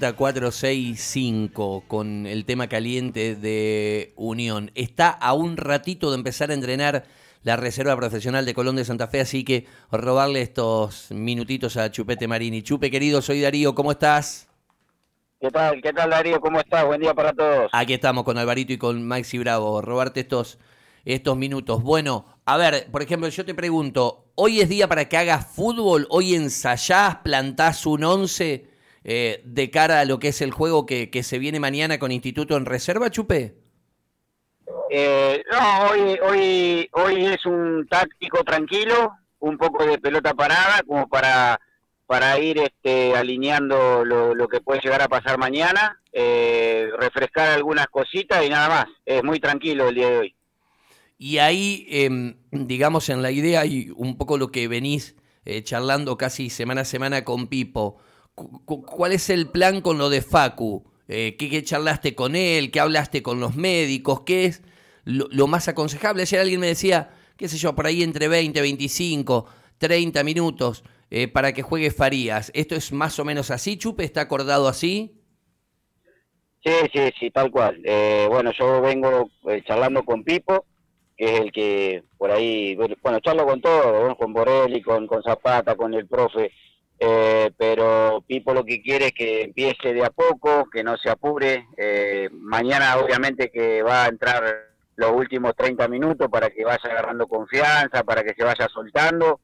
465 con el tema caliente de Unión. Está a un ratito de empezar a entrenar la Reserva Profesional de Colón de Santa Fe, así que robarle estos minutitos a Chupete Marini. Chupe, querido, soy Darío, ¿cómo estás? ¿Qué tal? ¿Qué tal, Darío? ¿Cómo estás? Buen día para todos. Aquí estamos con Alvarito y con Maxi Bravo, robarte estos, estos minutos. Bueno, a ver, por ejemplo, yo te pregunto, ¿hoy es día para que hagas fútbol? ¿Hoy ensayás, plantás un once? Eh, de cara a lo que es el juego que, se viene mañana con Instituto en Reserva, Chupe? Eh, no, hoy, hoy, hoy es un táctico tranquilo, un poco de pelota parada, como para, para ir este, alineando lo, que puede llegar a pasar mañana, eh, refrescar algunas cositas y nada más. Es muy tranquilo el día de hoy. Y ahí, em, digamos, en la idea y un poco lo que venís charlando casi semana a semana con Pipo. ¿Cuál es el plan con lo de Facu? Eh, ¿qué, charlaste con él? ¿Qué hablaste con los médicos? ¿Qué es lo, más aconsejable? Ayer alguien me decía, qué sé yo, por ahí entre 20, 25, 30 minutos eh, para que juegue Farías. ¿Esto es más o menos así, Chupe? ¿Está acordado así? Sí, sí, sí, tal cual. Eh, bueno, yo vengo charlando con Pipo, que es el que por ahí, bueno, charlo con todo, con Borelli, con Zapata, con el profe eh, pero Pipo lo que quiere es que empiece de a poco, que no se apure. Eh, mañana obviamente que va a entrar los últimos 30 minutos para que vaya agarrando confianza, para que se vaya soltando.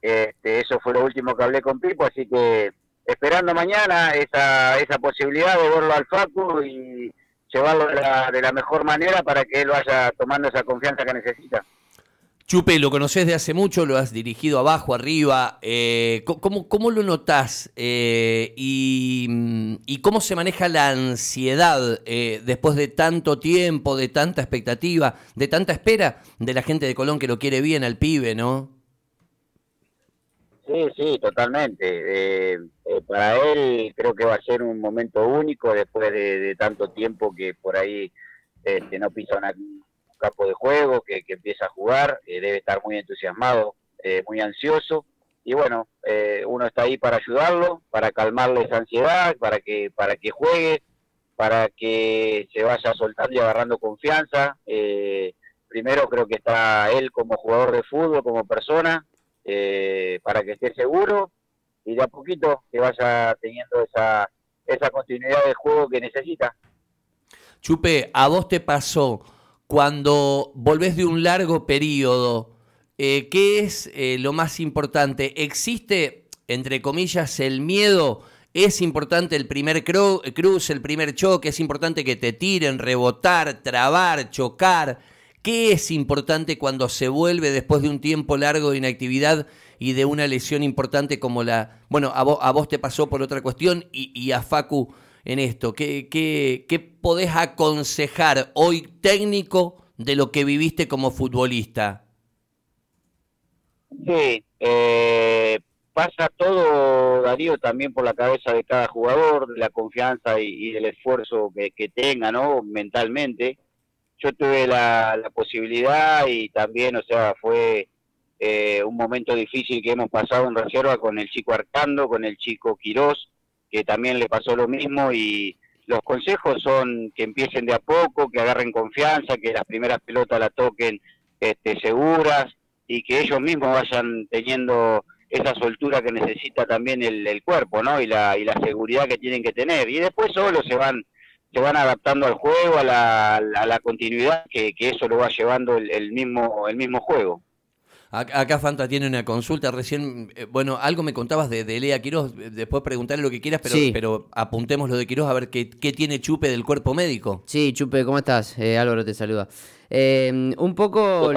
Este, eso fue lo último que hablé con Pipo, así que esperando mañana esa, esa posibilidad de verlo al Facu y llevarlo de la, de la mejor manera para que él vaya tomando esa confianza que necesita. Chupe, lo conoces de hace mucho, lo has dirigido abajo, arriba. Eh, ¿cómo, lo notás? Eh, mm, y, cómo se maneja la ansiedad eh, después de tanto tiempo, de tanta expectativa, de tanta espera de la gente de Colón que lo quiere bien al pibe, ¿no? Sí, sí, totalmente. para él creo que va a ser un momento único después de, tanto tiempo que por ahí este, no pisa una campo de juego, que, empieza a jugar, eh, debe estar muy entusiasmado, eh, muy ansioso. Y bueno, eh, uno está ahí para ayudarlo, para calmarle esa ansiedad, para que, para que juegue, para que se vaya soltando y agarrando confianza. primero creo que está él como jugador de fútbol, como persona, para que esté seguro y de a poquito que vaya teniendo esa, esa continuidad de juego que necesita. Chupe, ¿a vos te pasó cuando volvés de un largo periodo, eh, ¿qué es eh, lo más importante? ¿Existe, entre comillas, el miedo? ¿Es importante el primer cruz, el primer choque? ¿Es importante que te tiren, rebotar, trabar, chocar? ¿Qué es importante cuando se vuelve después de un tiempo largo de inactividad y de una lesión importante como la... Bueno, a vos, te pasó por otra cuestión y a Facu en esto? ¿Qué, qué, qué podés aconsejar hoy técnico de lo que viviste como futbolista? Sí, eh, pasa todo, Darío, también por la cabeza de cada jugador, la confianza y, del esfuerzo que, tenga, ¿no? Mentalmente. Yo tuve la, posibilidad y también, o sea, fue eh, un momento difícil que hemos pasado en reserva con el chico Arcando, con el chico Quirós, que también le pasó lo mismo y los consejos son que empiecen de a poco, que agarren confianza, que las primeras pelotas la toquen este, seguras y que ellos mismos vayan teniendo esa soltura que necesita también el, cuerpo, ¿no? Y la, y la seguridad que tienen que tener. Y después solo se van se van adaptando al juego, a la, a la continuidad que, eso lo va llevando el, el mismo el mismo juego. Acá Fanta tiene una consulta recién. Eh, bueno, algo me contabas de, de Lea Quiroz. Después preguntarle lo que quieras, pero, pero apuntemos lo de Quiroz a ver qué, qué, tiene Chupe del cuerpo médico. Sí, Chupe, ¿cómo estás? Eh, Álvaro te saluda. Eh, un poco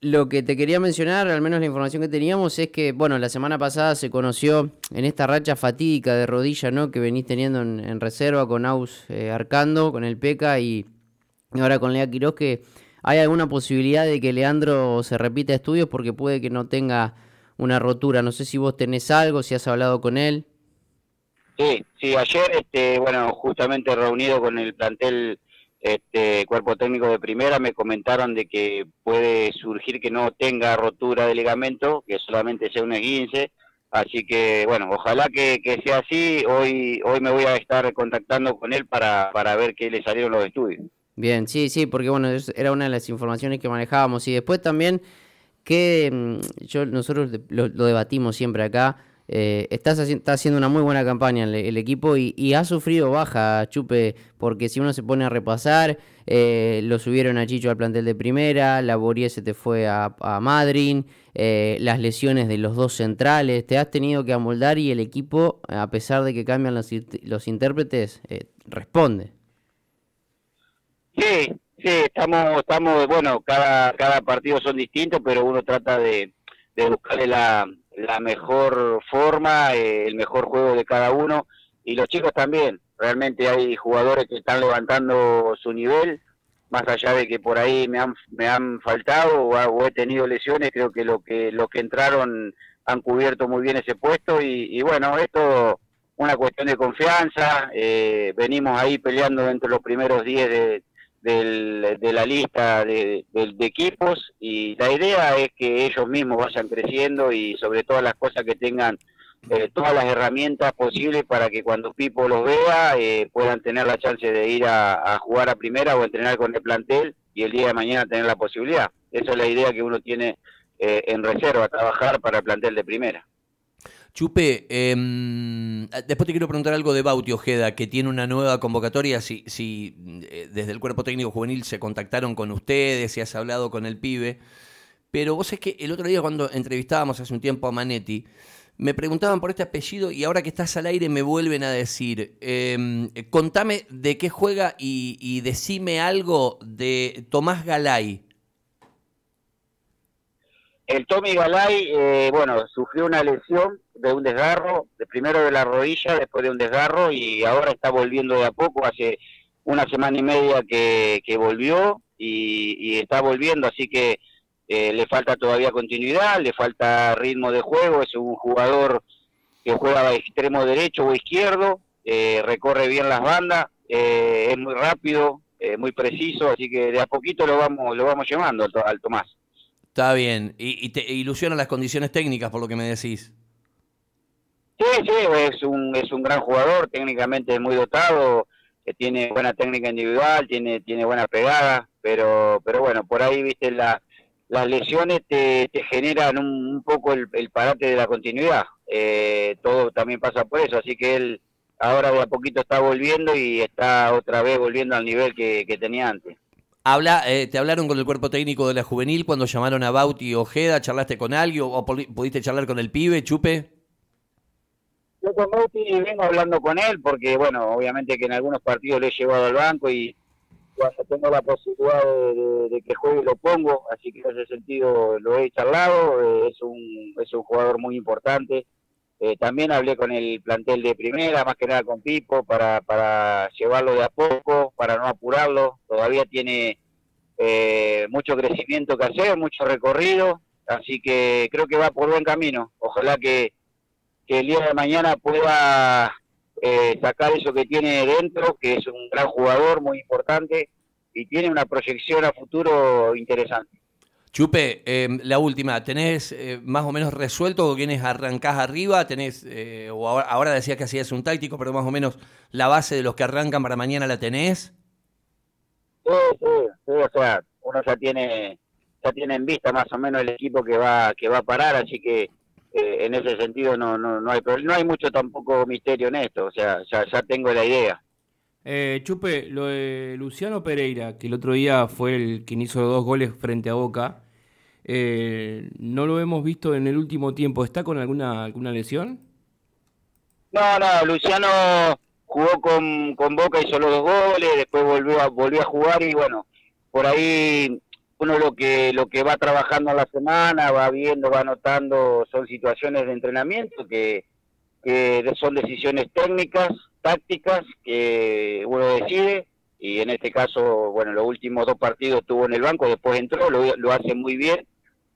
lo que te quería mencionar, al menos la información que teníamos, es que, bueno, la semana pasada se conoció en esta racha fatídica de rodilla, ¿no? Que venís teniendo en, reserva con Aus Arcando, con el Peca y ahora con Lea Quiroz, que ¿Hay alguna posibilidad de que Leandro se repita estudios porque puede que no tenga una rotura? No sé si vos tenés algo, si has hablado con él. Sí, sí, ayer, este, bueno, justamente reunido con el plantel este, cuerpo técnico de primera, me comentaron de que puede surgir que no tenga rotura de ligamento, que solamente sea un esguince, Así que, bueno, ojalá que, sea así. Hoy hoy me voy a estar contactando con él para, para ver qué le salieron los estudios. Bien, sí, sí, porque bueno, era una de las informaciones que manejábamos. Y después también que mm, yo, nosotros lo, debatimos siempre acá. Eh, estás está haciendo una muy buena campaña el, equipo y, ha sufrido baja, Chupe, porque si uno se pone a repasar, eh, lo subieron a Chicho al plantel de primera, la Borie se te fue a, a eh, las lesiones de los dos centrales, te has tenido que amoldar y el equipo, a pesar de que cambian los, los intérpretes, responde. Sí, sí, estamos, estamos, bueno, cada, cada partido son distintos, pero uno trata de, de buscarle la, la mejor forma, eh, el mejor juego de cada uno, y los chicos también, realmente hay jugadores que están levantando su nivel, más allá de que por ahí me han, me han faltado o, he tenido lesiones, creo que lo que, lo que entraron han cubierto muy bien ese puesto, y, y bueno, esto una cuestión de confianza, eh, venimos ahí peleando entre los primeros 10 de, de la lista de, equipos y la idea es que ellos mismos vayan creciendo y sobre todas las cosas que tengan eh, todas las herramientas posibles para que cuando Pipo los vea eh, puedan tener la chance de ir a, jugar a primera o entrenar con el plantel y el día de mañana tener la posibilidad. Esa es la idea que uno tiene eh, en reserva, trabajar para el plantel de primera. Chupe, em, después te quiero preguntar algo de Bauti Ojeda, que tiene una nueva convocatoria, si, si eh, desde el cuerpo técnico juvenil se contactaron con ustedes, si has hablado con el pibe, pero vos es que el otro día cuando entrevistábamos hace un tiempo a Manetti, me preguntaban por este apellido y ahora que estás al aire me vuelven a decir, em, contame de qué juega y, y decime algo de Tomás Galay. El Tommy Galay, eh, bueno, sufrió una lesión de un desgarro, de primero de la rodilla, después de un desgarro y ahora está volviendo de a poco, hace una semana y media que, volvió y, está volviendo, así que eh, le falta todavía continuidad, le falta ritmo de juego, es un jugador que juega extremo derecho o izquierdo, eh, recorre bien las bandas, es muy rápido, muy preciso, así que de a poquito lo vamos, lo vamos llevando al Tomás. Está bien. ¿Y, te ilusionan las condiciones técnicas por lo que me decís? Sí, sí, es un, es un gran jugador, técnicamente muy dotado, que tiene buena técnica individual, tiene, tiene buena pegada, pero, pero bueno, por ahí, viste, la, las lesiones te, generan un, poco el, el, parate de la continuidad. Eh, todo también pasa por eso, así que él ahora a poquito está volviendo y está otra vez volviendo al nivel que tenía antes. Habla, eh, ¿Te hablaron con el cuerpo técnico de la juvenil cuando llamaron a Bauti Ojeda? ¿Charlaste con alguien o pudiste charlar con el pibe, Chupe? Yo con Bauti vengo hablando con él porque, bueno, obviamente que en algunos partidos le he llevado al banco y cuando tengo la posibilidad de, que juegue lo pongo, así que en ese sentido lo he charlado, eh, es, un, es un jugador muy importante. Eh, también hablé con el plantel de primera, más que nada con Pipo, para, llevarlo de a poco, para no apurarlo. Todavía tiene eh, mucho crecimiento que hacer, mucho recorrido, así que creo que va por buen camino. Ojalá que, el día de mañana pueda eh, sacar eso que tiene dentro, que es un gran jugador, muy importante, y tiene una proyección a futuro interesante. Chupe, em, la última, ¿tenés eh, más o menos resuelto quiénes arrancás arriba? ¿Tenés, eh, o ahora, decías que hacías un táctico, pero más o menos la base de los que arrancan para mañana la tenés? Sí, sí, sí, o sea, uno ya tiene, ya tiene en vista más o menos el equipo que va, que va a parar, así que eh, en ese sentido no, no, no hay no hay mucho tampoco misterio en esto, o sea, ya tengo la idea. Eh, Chupe, lo de Luciano Pereira, que el otro día fue el quien hizo dos goles frente a Boca, eh, no lo hemos visto en el último tiempo. ¿Está con alguna, alguna lesión? No, no, Luciano jugó con, con Boca, hizo los dos goles, después volvió a, volvió a jugar y bueno, por ahí uno lo que lo que va trabajando a la semana, va viendo, va notando, son situaciones de entrenamiento que, que son decisiones técnicas tácticas que uno decide y en este caso, bueno, los últimos dos partidos estuvo en el banco, después entró, lo, hace muy bien,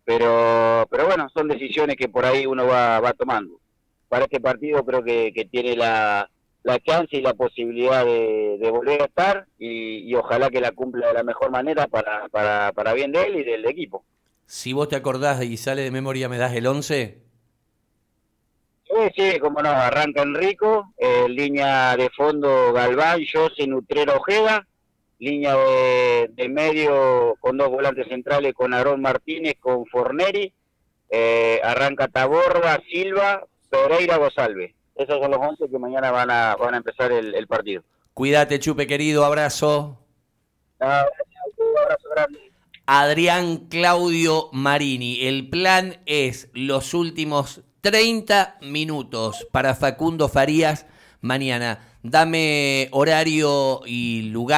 pero pero bueno, son decisiones que por ahí uno va, va tomando. Para este partido creo que, tiene la, la chance y la posibilidad de, volver a estar y, ojalá que la cumpla de la mejor manera para, para, para bien de él y del equipo. Si vos te acordás y sale de memoria, ¿me das el 11? Sí, sí, como no, arranca Enrico, eh, línea de fondo Galván, José, Nutrero, Ojeda, línea de, medio con dos volantes centrales con Aarón Martínez, con Forneri, eh, arranca Taborda, Silva, Pereira, Gosalve. Esos son los 11 que mañana van a, van a empezar el, partido. Cuídate, Chupe, querido, abrazo. abrazo grande. Adrián Claudio Marini, el plan es los últimos 30 minutos para Facundo Farías mañana. Dame horario y lugar